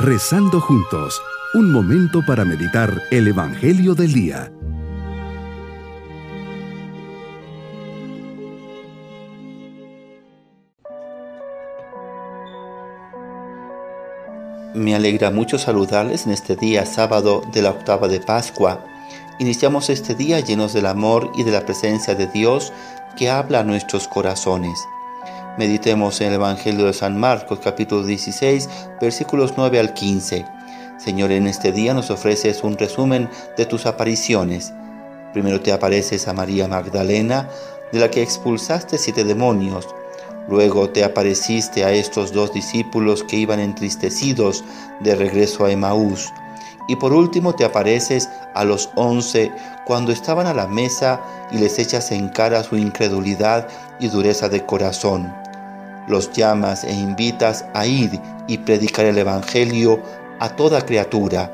Rezando juntos, un momento para meditar el Evangelio del Día. Me alegra mucho saludarles en este día sábado de la octava de Pascua. Iniciamos este día llenos del amor y de la presencia de Dios que habla a nuestros corazones. Meditemos en el Evangelio de San Marcos capítulo 16 versículos 9 al 15. Señor, en este día nos ofreces un resumen de tus apariciones. Primero te apareces a María Magdalena, de la que expulsaste siete demonios. Luego te apareciste a estos dos discípulos que iban entristecidos de regreso a Emaús. Y por último te apareces a los once cuando estaban a la mesa y les echas en cara su incredulidad y dureza de corazón los llamas e invitas a ir y predicar el Evangelio a toda criatura.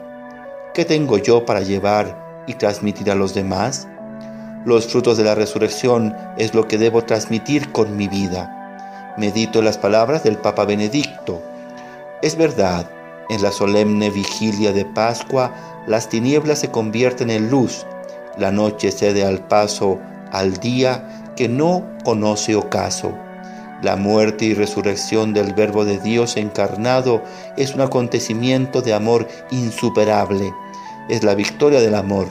¿Qué tengo yo para llevar y transmitir a los demás? Los frutos de la resurrección es lo que debo transmitir con mi vida. Medito las palabras del Papa Benedicto. Es verdad, en la solemne vigilia de Pascua, las tinieblas se convierten en luz, la noche cede al paso al día que no conoce ocaso. La muerte y resurrección del Verbo de Dios encarnado es un acontecimiento de amor insuperable. Es la victoria del amor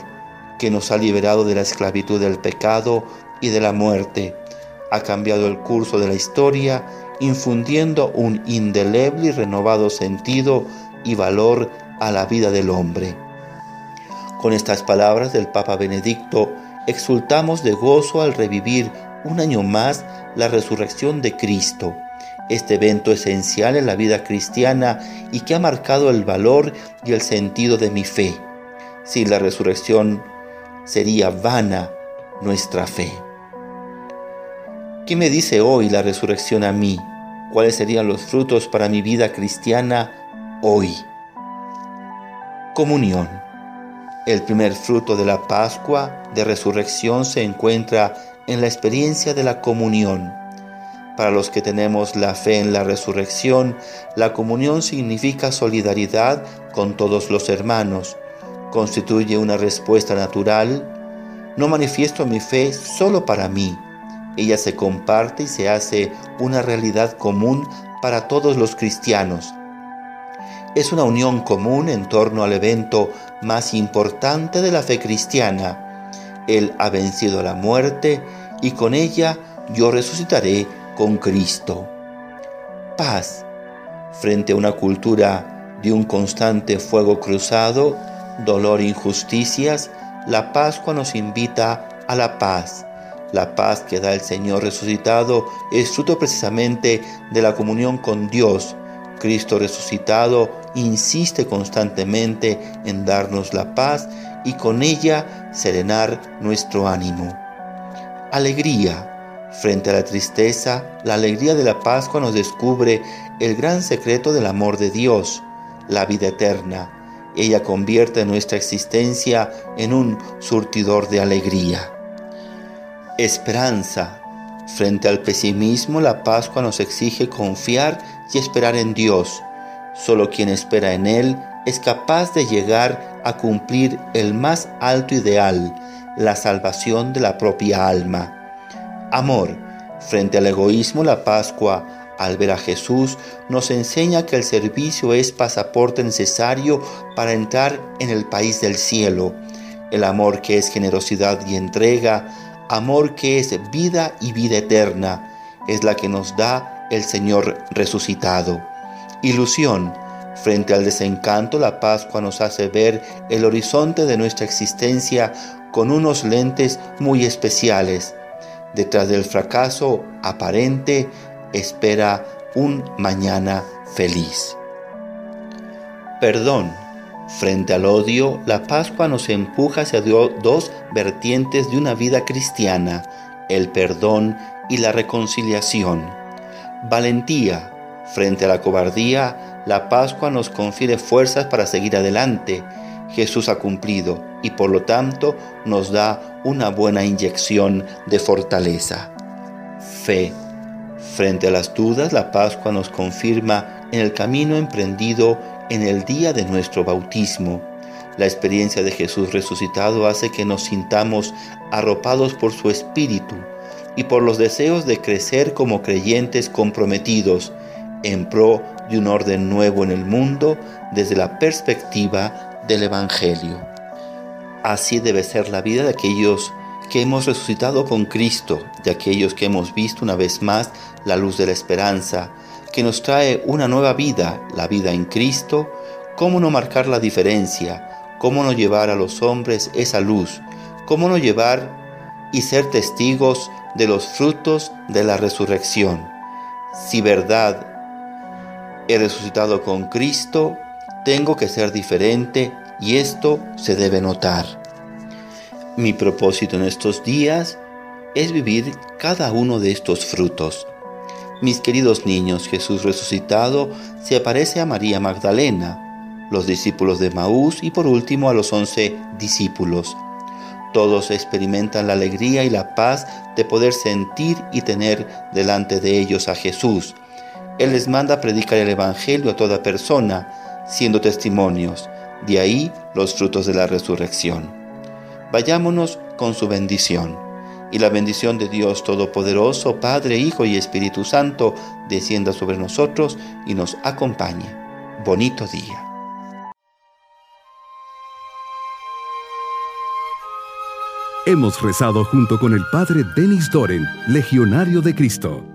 que nos ha liberado de la esclavitud del pecado y de la muerte. Ha cambiado el curso de la historia, infundiendo un indeleble y renovado sentido y valor a la vida del hombre. Con estas palabras del Papa Benedicto, exultamos de gozo al revivir un año más la resurrección de Cristo, este evento esencial en la vida cristiana y que ha marcado el valor y el sentido de mi fe. Sin la resurrección sería vana nuestra fe. ¿Qué me dice hoy la resurrección a mí? ¿Cuáles serían los frutos para mi vida cristiana hoy? Comunión. El primer fruto de la Pascua de resurrección se encuentra en la experiencia de la comunión. Para los que tenemos la fe en la resurrección, la comunión significa solidaridad con todos los hermanos. Constituye una respuesta natural. No manifiesto mi fe solo para mí. Ella se comparte y se hace una realidad común para todos los cristianos. Es una unión común en torno al evento más importante de la fe cristiana, él ha vencido la muerte y con ella yo resucitaré con Cristo. Paz. Frente a una cultura de un constante fuego cruzado, dolor e injusticias, la Pascua nos invita a la paz. La paz que da el Señor resucitado es fruto precisamente de la comunión con Dios. Cristo resucitado insiste constantemente en darnos la paz y con ella serenar nuestro ánimo. Alegría. Frente a la tristeza, la alegría de la Pascua nos descubre el gran secreto del amor de Dios, la vida eterna. Ella convierte nuestra existencia en un surtidor de alegría. Esperanza. Frente al pesimismo, la Pascua nos exige confiar y esperar en Dios. Solo quien espera en Él es capaz de llegar a cumplir el más alto ideal, la salvación de la propia alma. Amor. Frente al egoísmo, la Pascua, al ver a Jesús, nos enseña que el servicio es pasaporte necesario para entrar en el país del cielo. El amor que es generosidad y entrega, amor que es vida y vida eterna, es la que nos da el Señor resucitado. Ilusión Frente al desencanto, la Pascua nos hace ver el horizonte de nuestra existencia con unos lentes muy especiales. Detrás del fracaso aparente espera un mañana feliz. Perdón. Frente al odio, la Pascua nos empuja hacia dos vertientes de una vida cristiana, el perdón y la reconciliación. Valentía. Frente a la cobardía, la Pascua nos confiere fuerzas para seguir adelante. Jesús ha cumplido y por lo tanto nos da una buena inyección de fortaleza. Fe. Frente a las dudas, la Pascua nos confirma en el camino emprendido en el día de nuestro bautismo. La experiencia de Jesús resucitado hace que nos sintamos arropados por su Espíritu y por los deseos de crecer como creyentes comprometidos en pro de un orden nuevo en el mundo desde la perspectiva del Evangelio. Así debe ser la vida de aquellos que hemos resucitado con Cristo, de aquellos que hemos visto una vez más la luz de la esperanza, que nos trae una nueva vida, la vida en Cristo, cómo no marcar la diferencia, cómo no llevar a los hombres esa luz, cómo no llevar y ser testigos de los frutos de la resurrección. Si verdad he resucitado con Cristo, tengo que ser diferente y esto se debe notar. Mi propósito en estos días es vivir cada uno de estos frutos. Mis queridos niños, Jesús resucitado se aparece a María Magdalena, los discípulos de Maús y por último a los once discípulos. Todos experimentan la alegría y la paz de poder sentir y tener delante de ellos a Jesús. Él les manda a predicar el Evangelio a toda persona, siendo testimonios. De ahí los frutos de la resurrección. Vayámonos con su bendición. Y la bendición de Dios Todopoderoso, Padre, Hijo y Espíritu Santo, descienda sobre nosotros y nos acompañe. Bonito día. Hemos rezado junto con el Padre Denis Doren, Legionario de Cristo.